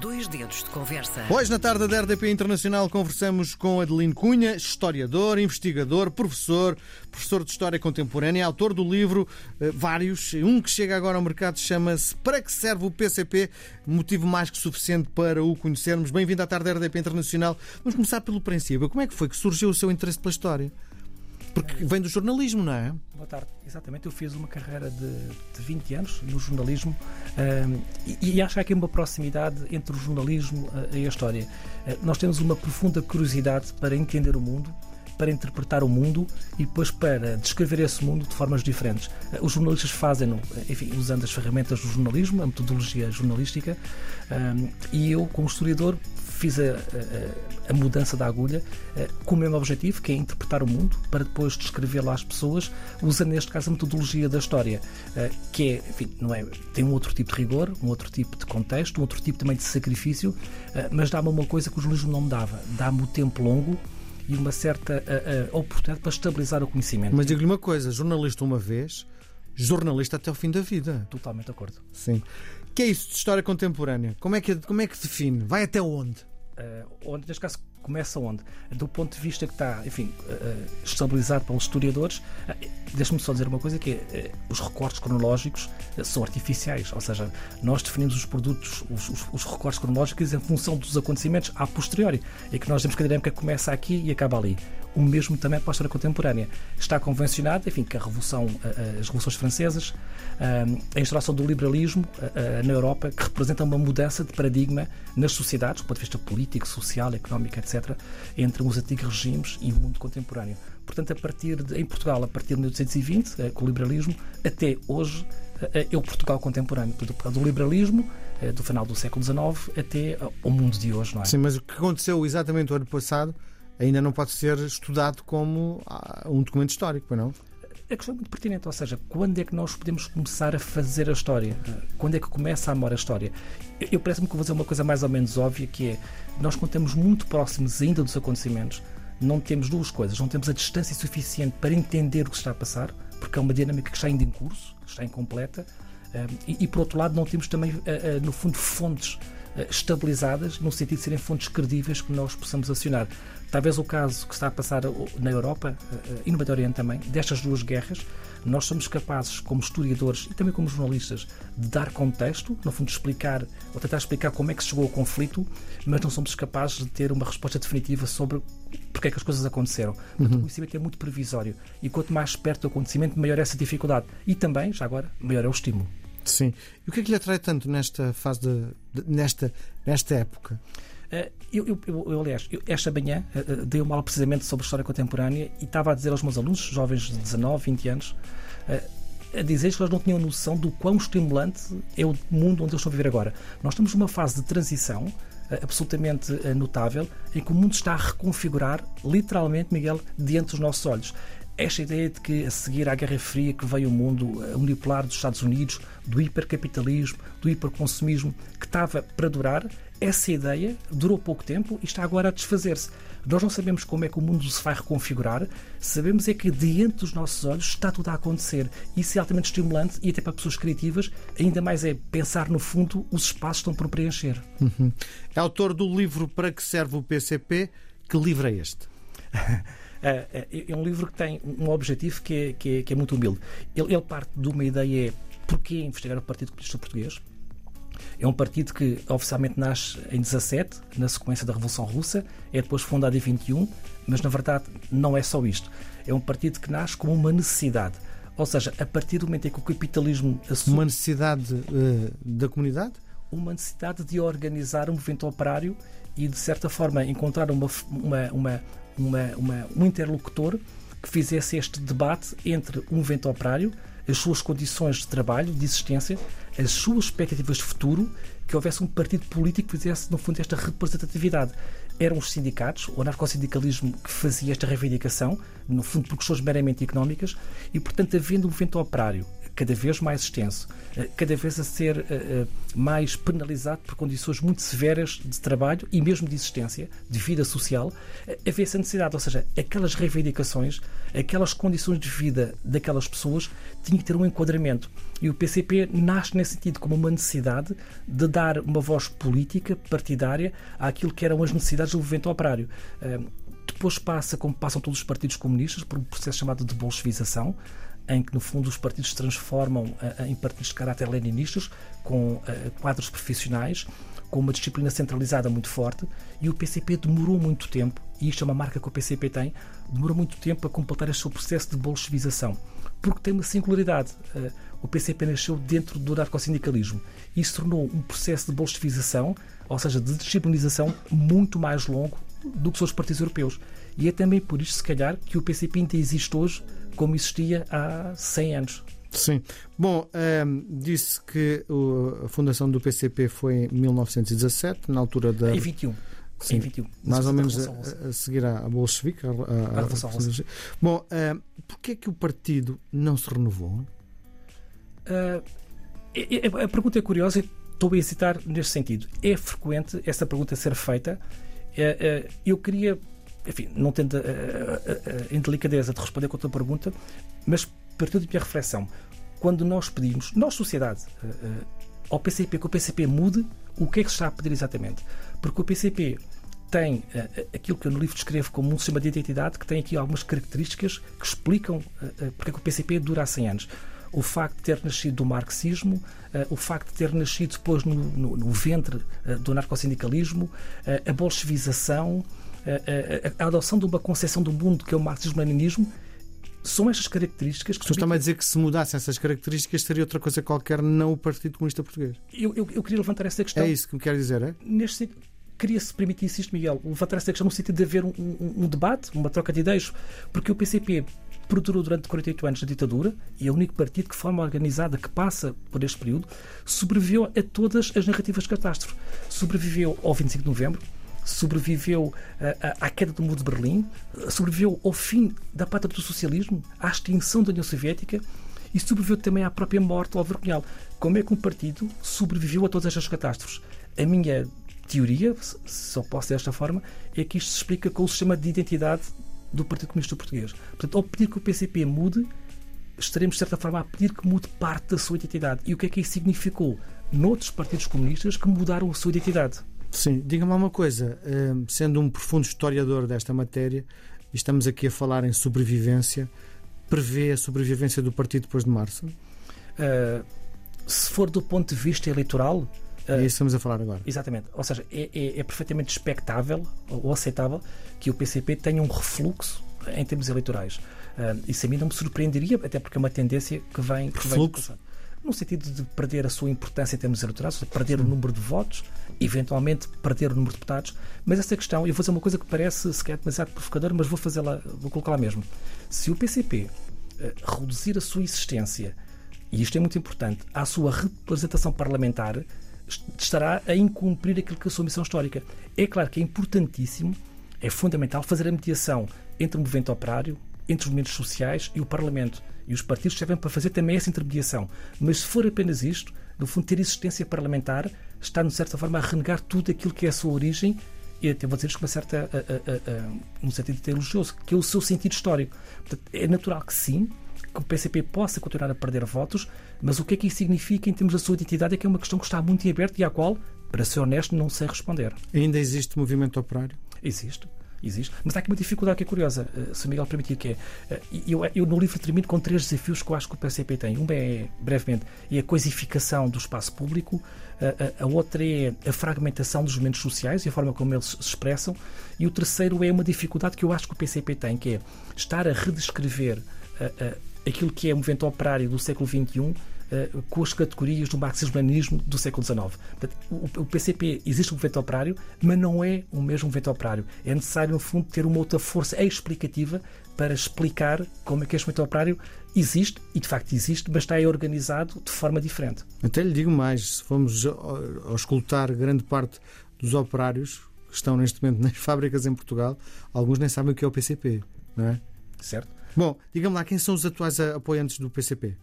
Dois dedos de conversa. Hoje, na tarde da RDP Internacional, conversamos com Adelino Cunha, historiador, investigador, professor, professor de História Contemporânea, autor do livro eh, vários. Um que chega agora ao mercado chama-se Para que serve o PCP? Motivo mais que suficiente para o conhecermos. Bem-vindo à tarde da RDP Internacional. Vamos começar pelo princípio. Como é que foi que surgiu o seu interesse pela história? Porque vem do jornalismo, não é? Boa tarde. Exatamente, eu fiz uma carreira de, de 20 anos no jornalismo um, e, e, acho que há aqui uma proximidade entre o jornalismo uh, e a história. Uh, nós temos uma profunda curiosidade para entender o mundo, para interpretar o mundo e depois para descrever esse mundo de formas diferentes. Uh, os jornalistas fazem-no, enfim, usando as ferramentas do jornalismo, a metodologia jornalística, um, e eu, como historiador, fiz a, a, a, mudança da agulha com o mesmo objetivo, que é interpretar o mundo, para depois descrever lá às pessoas, usando neste caso a metodologia da história, que é, enfim, não é, tem um outro tipo de rigor, um outro tipo de contexto, um outro tipo também de sacrifício, mas dá-me uma coisa que o jornalismo não me dava, dá-me o tempo longo e uma certa oportunidade para estabilizar o conhecimento. Mas digo-lhe uma coisa, jornalista uma vez, jornalista até o fim da vida. Totalmente de acordo. Sim. O que é isso de história contemporânea? Como é que, como é que define? Vai até onde? Uh, onde, neste caso, começa onde? Do ponto de vista que está, enfim, uh, estabilizado pelos historiadores, uh, deixe-me só dizer uma coisa, que é, os recortes cronológicos são artificiais, ou seja, nós definimos os produtos, os, os, os, recortes cronológicos em função dos acontecimentos a posteriori, e que nós temos que a dinâmica começa aqui e acaba ali. O mesmo também para a história contemporânea. Está convencionado, enfim, que a revolução, as revoluções francesas, a instauração do liberalismo na Europa, que representa uma mudança de paradigma nas sociedades, do ponto de vista político, social, económico, etc., entre os antigos regimes e o mundo contemporâneo. Portanto, a partir de, em Portugal, a partir de 1820, com o liberalismo, até hoje, é o Portugal contemporâneo, do liberalismo, do final do século XIX, até o mundo de hoje, não é? Sim, mas o que aconteceu exatamente o ano passado ainda não pode ser estudado como um documento histórico, não? A questão é muito pertinente, ou seja, quando é que nós podemos começar a fazer a história? Quando é que começa a amar a história? Eu, eu parece-me que vou fazer uma coisa mais ou menos óbvia, que é, nós estamos muito próximos ainda dos acontecimentos, não temos duas coisas, não temos a distância suficiente para entender o que está a passar, porque é uma dinâmica que está ainda em curso, está incompleta, e, e por outro lado não temos também, no fundo, fontes estabilizadas, no sentido de serem fontes credíveis que nós possamos acionar. Talvez o caso que está a passar na Europa e no Médio Oriente também, destas duas guerras, nós somos capazes, como historiadores e também como jornalistas, de dar contexto, no fundo, explicar ou tentar explicar como é que se chegou ao conflito, mas não somos capazes de ter uma resposta definitiva sobre porque é que as coisas aconteceram. Uhum. O conhecimento é muito previsório e quanto mais perto do acontecimento, maior é essa dificuldade. E também, já agora, maior é o estímulo. Sim. E o que é que lhe atrai tanto nesta fase de, de nesta, nesta época? Eu, eu, eu, aliás, eu, esta manhã uh, dei uma aula precisamente sobre história contemporânea e estava a dizer aos meus alunos, jovens de 19, 20 anos, a dizer que eles não tinham noção do quão estimulante é o mundo onde eles estão a viver agora. Nós estamos numa fase de transição absolutamente notável em que o mundo está a reconfigurar, literalmente, Miguel, diante dos nossos olhos esta ideia de que a seguir à Guerra Fria que veio o mundo unipolar dos Estados Unidos, do hipercapitalismo, do hiperconsumismo, que estava para durar, essa ideia durou pouco tempo e está agora a desfazer-se. Nós não sabemos como é que o mundo se vai reconfigurar, sabemos é que diante dos nossos olhos está tudo a acontecer. Isso é altamente estimulante e até para pessoas criativas, ainda mais é pensar no fundo os espaços estão por preencher. Uhum. É autor do livro Para que serve o PCP? Que livro é este? É, é, é um livro que tem um objetivo que é, que é, que é muito humilde. Ele, ele, parte de uma ideia: é porquê investigar o Partido Comunista Português? É um partido que oficialmente nasce em 17, na sequência da Revolução Russa, é depois fundado em 21, mas na verdade não é só isto. É um partido que nasce como uma necessidade. Ou seja, a partir do momento em que o capitalismo assume. Uma necessidade uh, da comunidade? Uma necessidade de organizar um movimento operário e, de certa forma, encontrar uma, uma, uma, uma, uma, um interlocutor que fizesse este debate entre o movimento operário, as suas condições de trabalho, de existência, as suas expectativas de futuro, que houvesse um partido político que fizesse, no fundo, esta representatividade. Eram os sindicatos, o anarcossindicalismo que fazia esta reivindicação, no fundo por questões meramente económicas, e, portanto, havendo um movimento operário cada vez mais extenso, cada vez a ser mais penalizado por condições muito severas de trabalho e mesmo de existência, de vida social, havia essa necessidade. Ou seja, aquelas reivindicações, aquelas condições de vida daquelas pessoas tinham que ter um enquadramento. E o PCP nasce nesse sentido como uma necessidade de dar uma voz política, partidária, àquilo que eram as necessidades do movimento operário. Depois passa, como passam todos os partidos comunistas, por um processo chamado de bolchevização, em que, no fundo, os partidos se transformam uh, em partidos de caráter leninistas, com uh, quadros profissionais, com uma disciplina centralizada muito forte, e o PCP demorou muito tempo, e isto é uma marca que o PCP tem, demorou muito tempo a completar este seu processo de bolchevização, porque tem uma singularidade. Uh, o PCP nasceu dentro do anarcossindicalismo e tornou um processo de bolchevização, ou seja, de disciplinização, muito mais longo do que os outros partidos europeus. E é também por isto, se calhar, que o PCP ainda existe hoje como existia há 100 anos. Sim. Bom, um, ehm, disse que a fundação do PCP foi em 1917, na altura da. Em 21. Sim, em 21. Mais ou menos a, a, seguir à Bolchevique. A, a, a Revolução Russa. Bom, um, ehm, porquê é que o partido não se renovou? Uh, a, a pergunta é curiosa e estou a hesitar neste sentido. É frequente essa pergunta ser feita. Uh, uh, eu queria enfim, não tendo a, a, a indelicadeza de responder com a tua pergunta, mas partiu da minha reflexão. Quando nós pedimos, nós, sociedade, eh, eh, ao PCP que o PCP mude, o que é que se está a pedir exatamente? Porque o PCP tem uh, aquilo que eu no livro descrevo como um sistema de identidade que tem aqui algumas características que explicam uh, porque é que o PCP dura há 100 anos. O facto de ter nascido do marxismo, uh, o facto de ter nascido depois no, no, no ventre do anarcossindicalismo, a bolchevização, a, a, a, adoção de uma concepção do mundo que é o marxismo-leninismo são estas características que. O senhor está-me a dizer que se mudassem essas características seria outra coisa qualquer, não o Partido Comunista Português. Eu, eu, eu queria levantar essa questão. É isso que me quer dizer, é? Neste sentido, queria-se permitir isto, Miguel, levantar essa questão no sentido de haver um, um, um, debate, uma troca de ideias, porque o PCP perdurou durante 48 anos da ditadura e é o único partido que, de forma organizada, que passa por este período, sobreviveu a todas as narrativas de catástrofe. Sobreviveu ao 25 de novembro, sobreviveu uh, à queda do muro de Berlim, sobreviveu ao fim da pátria do socialismo, à extinção da União Soviética e sobreviveu também à própria morte ao vergonhal. Como é que um partido sobreviveu a todas estas catástrofes? A minha teoria, só posso desta forma, é que isto se explica com o sistema de identidade do Partido Comunista Português. Portanto, ao pedir que o PCP mude, estaremos, de certa forma, a pedir que mude parte da sua identidade. E o que é que isso significou? Noutros partidos comunistas que mudaram a sua identidade. Sim, diga-me uma coisa, hum, sendo um profundo historiador desta matéria, e estamos aqui a falar em sobrevivência, prevê a sobrevivência do partido depois de março? Uh, se for do ponto de vista eleitoral. É isso que estamos a falar agora. Exatamente. Ou seja, é, é, é perfeitamente expectável ou aceitável que o PCP tenha um refluxo em termos eleitorais. Uh, isso a mim não me surpreenderia, até porque é uma tendência que vem. Que refluxo? Vem no sentido de perder a sua importância em termos eleitorais, perder o número de votos, eventualmente perder o número de deputados. Mas essa questão, eu vou fazer uma coisa que parece sequer demasiado provocadora, mas vou fazê-la, vou colocá-la mesmo. Se o PCP eh, reduzir a sua existência, e isto é muito importante, à sua representação parlamentar, estará a incumprir aquilo que é a sua missão histórica. É claro que é importantíssimo, é fundamental fazer a mediação entre o movimento operário, entre os movimentos sociais e o Parlamento. E os partidos servem para fazer também essa intermediação. Mas se for apenas isto, no fundo, ter existência parlamentar está, de certa forma, a renegar tudo aquilo que é a sua origem e até vou dizer isto com uma certa, a, a, a, um sentido de elogioso, que é o seu sentido histórico. Portanto, é natural que sim, que o PCP possa continuar a perder votos, mas o que é que isso significa em termos da sua identidade é que é uma questão que está muito em aberto e à qual, para ser honesto, não sei responder. Ainda existe movimento operário? Existe existe. Mas há aqui uma dificuldade que é curiosa, eh, se o Miguel permitir, que é. Eh, eu, eu no livro termino com três desafios que eu acho que o PCP tem. Um é, brevemente, é a coisificação do espaço público, a, a, a outra é a fragmentação dos movimentos sociais e a forma como eles se expressam, e o terceiro é uma dificuldade que eu acho que o PCP tem, que é estar a redescrever a, eh, aquilo que é o movimento operário do século XXI eh, com as categorias do marxismo-leninismo do século XIX. Portanto, o, PCP existe um movimento operário, mas não é o mesmo movimento operário. É necessário, no fundo, ter uma outra força explicativa para explicar como é que este movimento operário existe, e de facto existe, mas está organizado de forma diferente. Até lhe digo mais, se formos escutar grande parte dos operários que estão neste momento nas fábricas em Portugal, alguns nem sabem o que é o PCP, não é? Certo. Bom, diga-me lá, quem são os atuais apoiantes do PCP?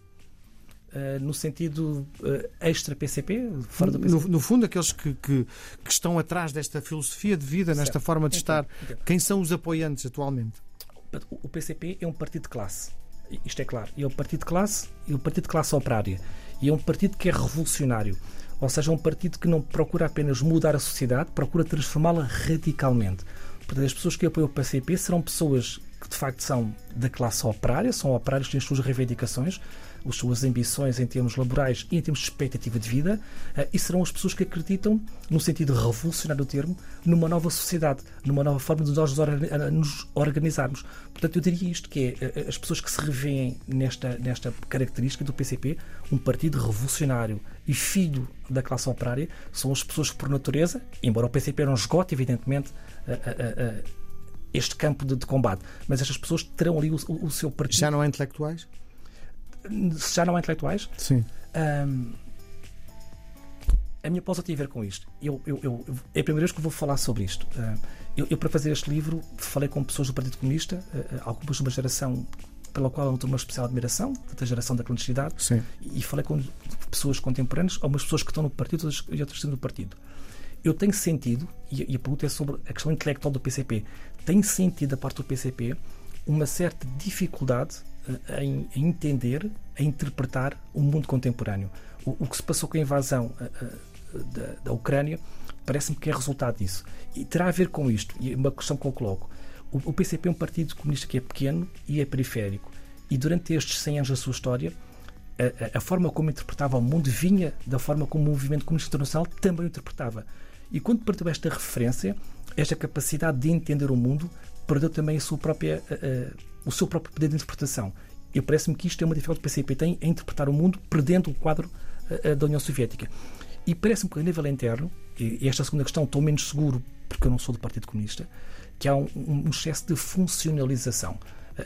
Uh, no sentido uh, extra-PCP, fora do PCP? No, no fundo, aqueles que, que, que, estão atrás desta filosofia de vida, nesta certo. forma de então, estar, então. quem são os apoiantes atualmente? O PCP é um partido de classe, isto é claro. É um partido de classe e um partido de classe operária. E é um partido que é revolucionário. Ou seja, é um partido que não procura apenas mudar a sociedade, procura transformá-la radicalmente. Portanto, as pessoas que apoiam o PCP serão pessoas que de facto são da classe operária, são operários que têm as suas reivindicações, as suas ambições em termos laborais e em termos de expectativa de vida, eh, e serão as pessoas que acreditam, no sentido revolucionário do termo, numa nova sociedade, numa nova forma de nós nos organizarmos. Portanto, eu diria isto, que é eh, as pessoas que se revêem nesta, nesta característica do PCP, um partido revolucionário e filho da classe operária, são as pessoas que, por natureza, embora o PCP não esgote, evidentemente, eh, este campo de, de, combate. Mas estas pessoas terão ali o, o, o, seu partido. Já não há intelectuais? Já não há intelectuais? Sim. Um, a minha pausa tem a ver com isto. Eu, eu, eu, é a primeira vez que vou falar sobre isto. Eu, eu, para fazer este livro, falei com pessoas do Partido Comunista, algumas de uma geração pela qual eu tenho uma especial admiração, da geração da clandestinidade, Sim. e falei com pessoas contemporâneas, algumas pessoas que estão no partido e outras que estão no partido. Eu tenho sentido, e a pergunta é sobre a questão intelectual do PCP, tenho sentido da parte do PCP uma certa dificuldade em, entender, a interpretar o mundo contemporâneo. O, o, que se passou com a invasão da, da, Ucrânia parece-me que é resultado disso. E terá a ver com isto, e uma questão que eu coloco. O, o PCP é um partido comunista que é pequeno e é periférico. E durante estes 100 anos da sua história, a, a, forma como interpretava o mundo vinha da forma como o movimento comunista internacional também o interpretava. E quando perdeu esta referência, esta capacidade de entender o mundo, perdeu também a sua própria, uh, o seu próprio poder de interpretação. E parece-me que isto é uma dificuldade que o PCP tem em interpretar o mundo perdendo o quadro uh, da União Soviética. E parece-me que a nível interno, e esta segunda questão estou menos seguro porque eu não sou do Partido Comunista, que há um, um excesso de funcionalização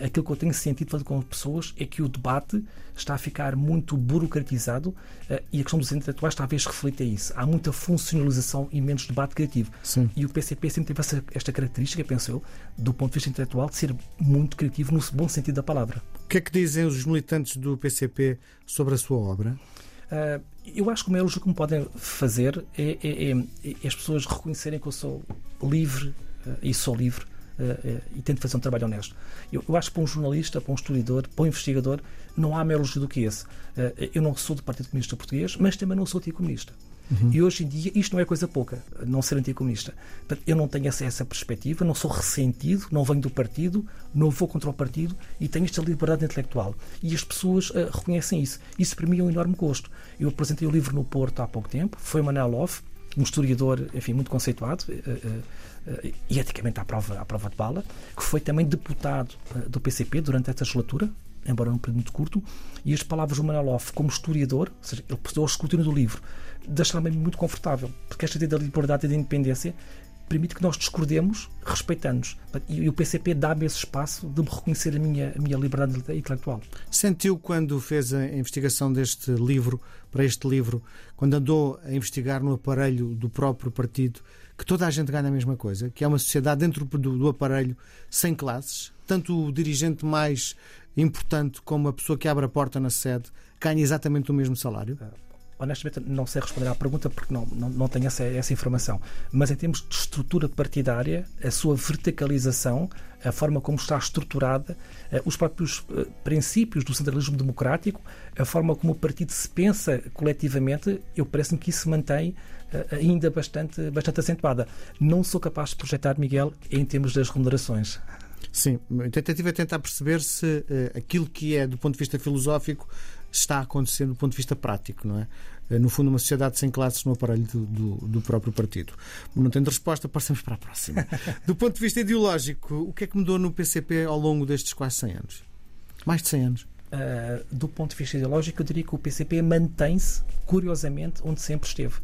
aquilo que eu tenho sentido falando com pessoas é que o debate está a ficar muito burocratizado eh, e a questão dos intelectuais talvez reflita isso. Há muita funcionalização e menos debate criativo. Sim. E o PCP sempre teve essa, esta característica, penso eu, do ponto de vista intelectual, de ser muito criativo no bom sentido da palavra. O que é que dizem os militantes do PCP sobre a sua obra? Uh, eu acho que o maior elogio que me podem fazer é, é, é, é, as pessoas reconhecerem que eu sou livre uh, e sou livre uh, e tento fazer um trabalho honesto. Eu, eu, acho que para um jornalista, para um historiador, para um investigador, não há maior elogio do que esse. Uh, eu não sou do Partido Comunista Português, mas também não sou anticomunista. Uhum. E hoje em dia isto não é coisa pouca, não ser anticomunista. eu não tenho essa, essa perspectiva, não sou ressentido, não venho do partido, não vou contra o partido e tenho esta liberdade intelectual. E as pessoas uh, reconhecem isso. Isso para mim é um enorme gosto. Eu apresentei o livro no Porto há pouco tempo, foi Manel Love, um historiador, enfim, muito conceituado uh, uh, e eticamente à prova, à prova de bala, que foi também deputado do PCP durante esta legislatura, embora um período muito curto, e as palavras do Manaloff como historiador, ou seja, ele postou o escrutínio do livro, deixaram-me muito confortável, porque esta ideia da liberdade e da independência permite que nós discordemos respeitando-nos. E o PCP dá-me esse espaço de me reconhecer a minha, a minha liberdade intelectual. Sentiu quando fez a investigação deste livro, para este livro, quando andou a investigar no aparelho do próprio partido, que toda a gente ganha a mesma coisa, que é uma sociedade dentro do, do aparelho sem classes, tanto o dirigente mais importante como a pessoa que abre a porta na sede ganha exatamente o mesmo salário? Ah, honestamente não sei responder à pergunta porque não, não, não tenho essa, essa informação. Mas em termos de estrutura partidária, a sua verticalização, a forma como está estruturada, eh, os próprios eh, princípios do centralismo democrático, a forma como o partido se pensa coletivamente, eu parece-me que isso se mantém eh, ainda bastante, bastante acentuada. Não sou capaz de projetar, Miguel, em termos das remunerações. Sim, a tentativa é tentar perceber se aquilo que é, do ponto de vista filosófico, está acontecendo do ponto de vista prático, não é? Uh, no fundo, uma sociedade sem classes no aparelho do, do, do próprio partido. Não tendo resposta, passamos para a próxima. do ponto de vista ideológico, o que é que mudou no PCP ao longo destes quase 100 anos? Mais de 100 anos. Uh, do ponto de vista ideológico, eu diria que o PCP mantém-se, curiosamente, onde sempre esteve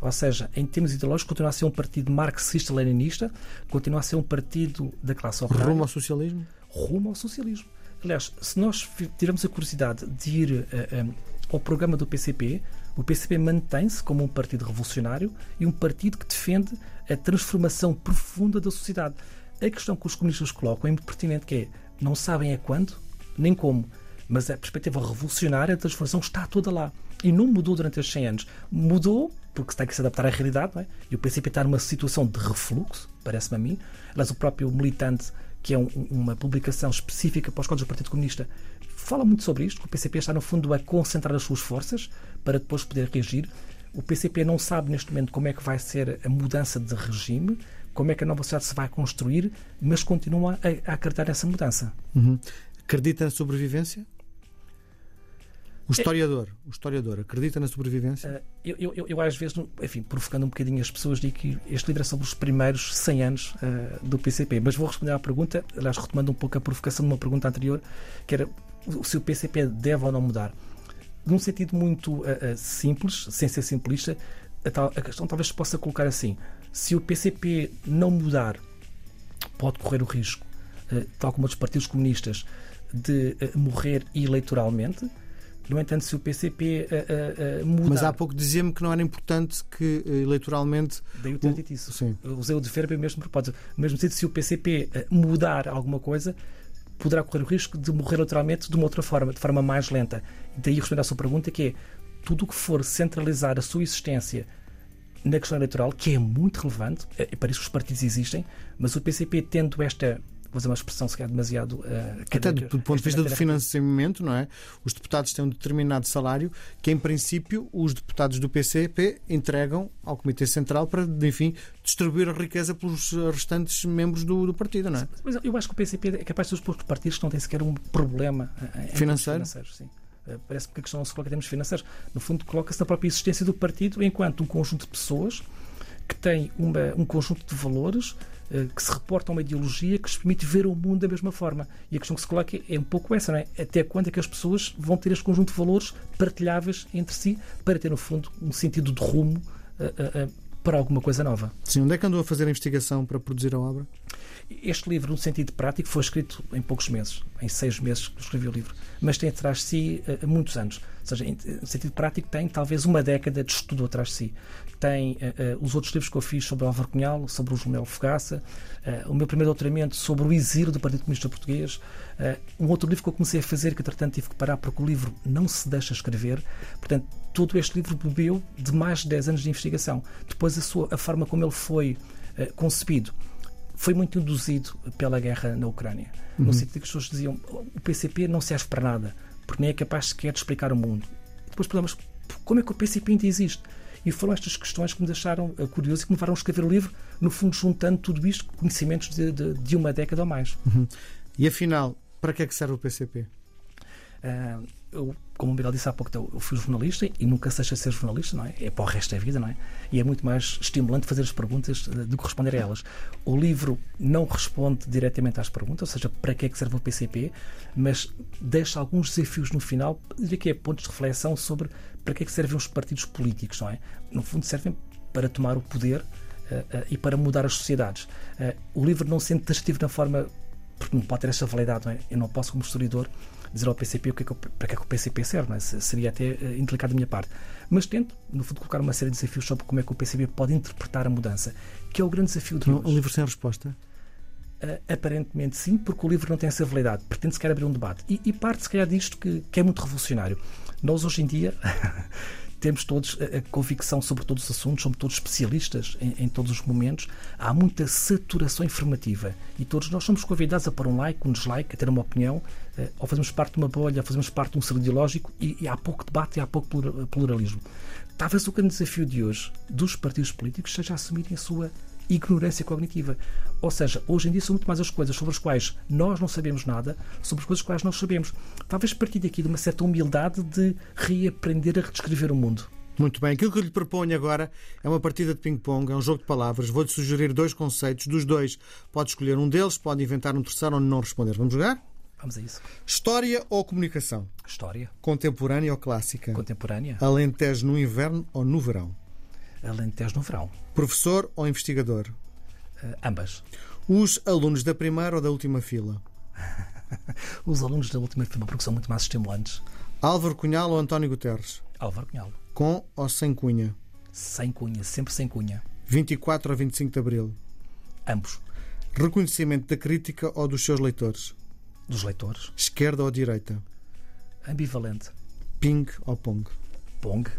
ou seja, em termos ideológicos, continua a ser um partido marxista-leninista, continua a ser um partido da classe operária. Rumo ao socialismo? Rumo ao socialismo. Aliás, se nós tivermos a curiosidade de ir uh, eh, um, eh, ao programa do PCP, o PCP mantém-se como um partido revolucionário e um partido que defende a transformação profunda da sociedade. A questão que os comunistas colocam é muito pertinente, que é não sabem a quando nem como, Mas a perspectiva revolucionária da transformação está toda lá. E não mudou durante estes 100 anos. Mudou porque tem que se adaptar à realidade, não é? E o PCP está numa situação de refluxo, parece-me a mim. Aliás, o próprio militante, que é um, uma publicação específica para os códigos do Partido Comunista, fala muito sobre isto, que o PCP está, no fundo, a concentrar as suas forças para depois poder reagir. O PCP não sabe neste momento como é que vai ser a mudança de regime, como é que a nova sociedade se vai construir, mas continua a, a acreditar nessa mudança. Uhum. Acredita na sobrevivência? O historiador, o historiador acredita na sobrevivência? Uh, eu, eu, eu, às vezes, enfim, provocando um bocadinho as pessoas, digo que este livro é sobre os primeiros 100 anos uh, do PCP. Mas vou responder à pergunta, aliás, retomando um pouco a provocação de uma pergunta anterior, que era se o PCP deve ou não mudar. Num sentido muito uh, simples, sem ser simplista, a, tal, a questão talvez se possa colocar assim: se o PCP não mudar, pode correr o risco, tal como os partidos comunistas, de morrer eleitoralmente no entanto, se o PCP uh, uh, mudar... Mas há pouco dizia-me que não era importante que eleitoralmente... Daí eu ter dito isso. Sim. Usei o de verbo mesmo propósito. Mesmo sentido, se o PCP mudar alguma coisa, poderá correr o risco de morrer eleitoralmente de uma outra forma, de forma mais lenta. Daí responder à sua pergunta, que é tudo o que for centralizar a sua existência na questão eleitoral, que é muito relevante, é para isso que os partidos existem, mas o PCP tendo esta vou usar uma expressão se calhar demasiado. Uh, Até do, do ponto de vista do financiamento, não é? Os deputados têm um determinado salário que, em princípio, os deputados do PCP entregam ao Comitê Central para, enfim, distribuir a riqueza pelos restantes membros do, do partido, não é? Mas eu acho que o PCP é capaz de ser os partidos que não têm sequer um problema eh, financeiro. sim. Eh, parece que a questão não se coloca em termos financeiros. No fundo, coloca-se na própria existência do partido enquanto um conjunto de pessoas que tem uma, um conjunto de valores que se reporta a uma ideologia que lhes permite ver o mundo da mesma forma. E a questão que se coloca é um pouco essa, não é? Até quando é que as pessoas vão ter este conjunto de valores partilháveis entre si para ter, no fundo, um sentido de rumo uh, uh, para alguma coisa nova? Sim, onde é que andou a fazer a investigação para produzir a obra? Este livro, no sentido prático, foi escrito em poucos meses, em seis meses que escrevi o livro, mas tem atrás de si uh, muitos anos. Ou seja, no sentido prático, tem talvez uma década de estudo atrás de si. Tem uh, uh, os outros livros que eu fiz sobre Álvaro Cunhal, sobre o Jumel Fogaça, o meu primeiro doutoramento sobre o exílio do Partido Comunista Português, um outro livro que eu comecei a fazer, que entretanto tive que parar porque o livro não se deixa escrever. Portanto, todo este livro bebeu de mais de 10 anos de investigação. Depois, a, sua, a forma como ele foi concebido foi muito induzido pela guerra na Ucrânia. Uhum. No sentido que as pessoas diziam o PCP não serve para nada, porque nem é capaz sequer de explicar o mundo. E depois podemos, como é que o PCP ainda existe? E foram estas questões que me deixaram uh, curioso e que me levaram a escrever o livro, no fundo, juntando tudo isto, conhecimentos de, de, de uma década ou mais. Uhum. E afinal, para que é que serve o PCP? Uh, eu, como o Miguel disse há pouco, eu fui jornalista e nunca se deixa de ser jornalista, não é? É para o resto da vida, não é? E é muito mais estimulante fazer as perguntas eh, do que responder a elas. O livro não responde diretamente às perguntas, ou seja, para que é que serve o PCP, mas deixa alguns desafios no final, diria que é pontos de reflexão sobre para que é que servem os partidos políticos, não é? No fundo, servem para tomar o poder uh, uh, e para mudar as sociedades. Uh, o livro não sendo taxativo na forma, porque não pode ter essa validade, não é? Eu não posso, como historiador, dizer ao PCP o que é que, para que é que o PCP serve, é? seria até uh, indelicado da minha parte. Mas tento, no fundo, colocar uma série de desafios sobre como é que o PCP pode interpretar a mudança, que é o grande desafio de hoje. Um livro sem resposta? Uh, aparentemente sim, porque o livro não tem essa validade. Pretende se calhar abrir um debate. E, e parte, se calhar, disto que, que é muito revolucionário. Nós, hoje em dia, temos todos a convicção sobre todos os assuntos, somos todos especialistas em, em, todos os momentos. Há muita saturação informativa e todos nós somos convidados a pôr um like, um dislike, a ter uma opinião, eh, ou fazemos parte de uma bolha, ou fazemos parte de um círculo ideológico e, e há pouco debate e há pouco pluralismo. Talvez o grande desafio de hoje dos partidos políticos seja assumirem a sua ignorância cognitiva. Ou seja, hoje em dia são muito mais as coisas sobre as quais nós não sabemos nada, sobre as coisas quais nós sabemos. Talvez partir daqui de uma certa humildade de reaprender a redescrever o mundo. Muito bem, aquilo que eu lhe proponho agora é uma partida de ping-pong, é um jogo de palavras. Vou-lhe sugerir dois conceitos, dos dois pode escolher um deles, pode inventar um terceiro ou não responder. Vamos jogar? Vamos a isso. História ou comunicação? História. Contemporânea ou clássica? Contemporânea. Alentejo no inverno ou no verão? Alentejo no verão. Professor ou investigador? Uh, ambas. Os alunos da primeira ou da última fila? Os alunos da última fila, porque são muito mais estimulantes. Álvaro Cunhal ou António Guterres? Álvaro Cunhal. Com ou sem cunha? Sem cunha, sempre sem cunha. 24 ou 25 de Abril? Ambos. Reconhecimento da crítica ou dos seus leitores? Dos leitores. Esquerda ou direita? Ambivalente. Ping ou Pong? Pong.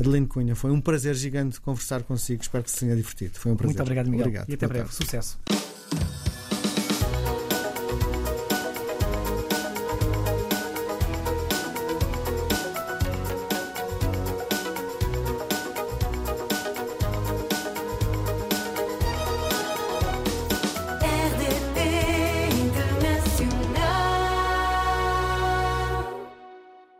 Adelino Cunha, foi um prazer gigante conversar consigo. Espero que se tenha divertido. Foi um prazer. Muito obrigado, Miguel. Obrigado. E até breve. tarde. Sucesso.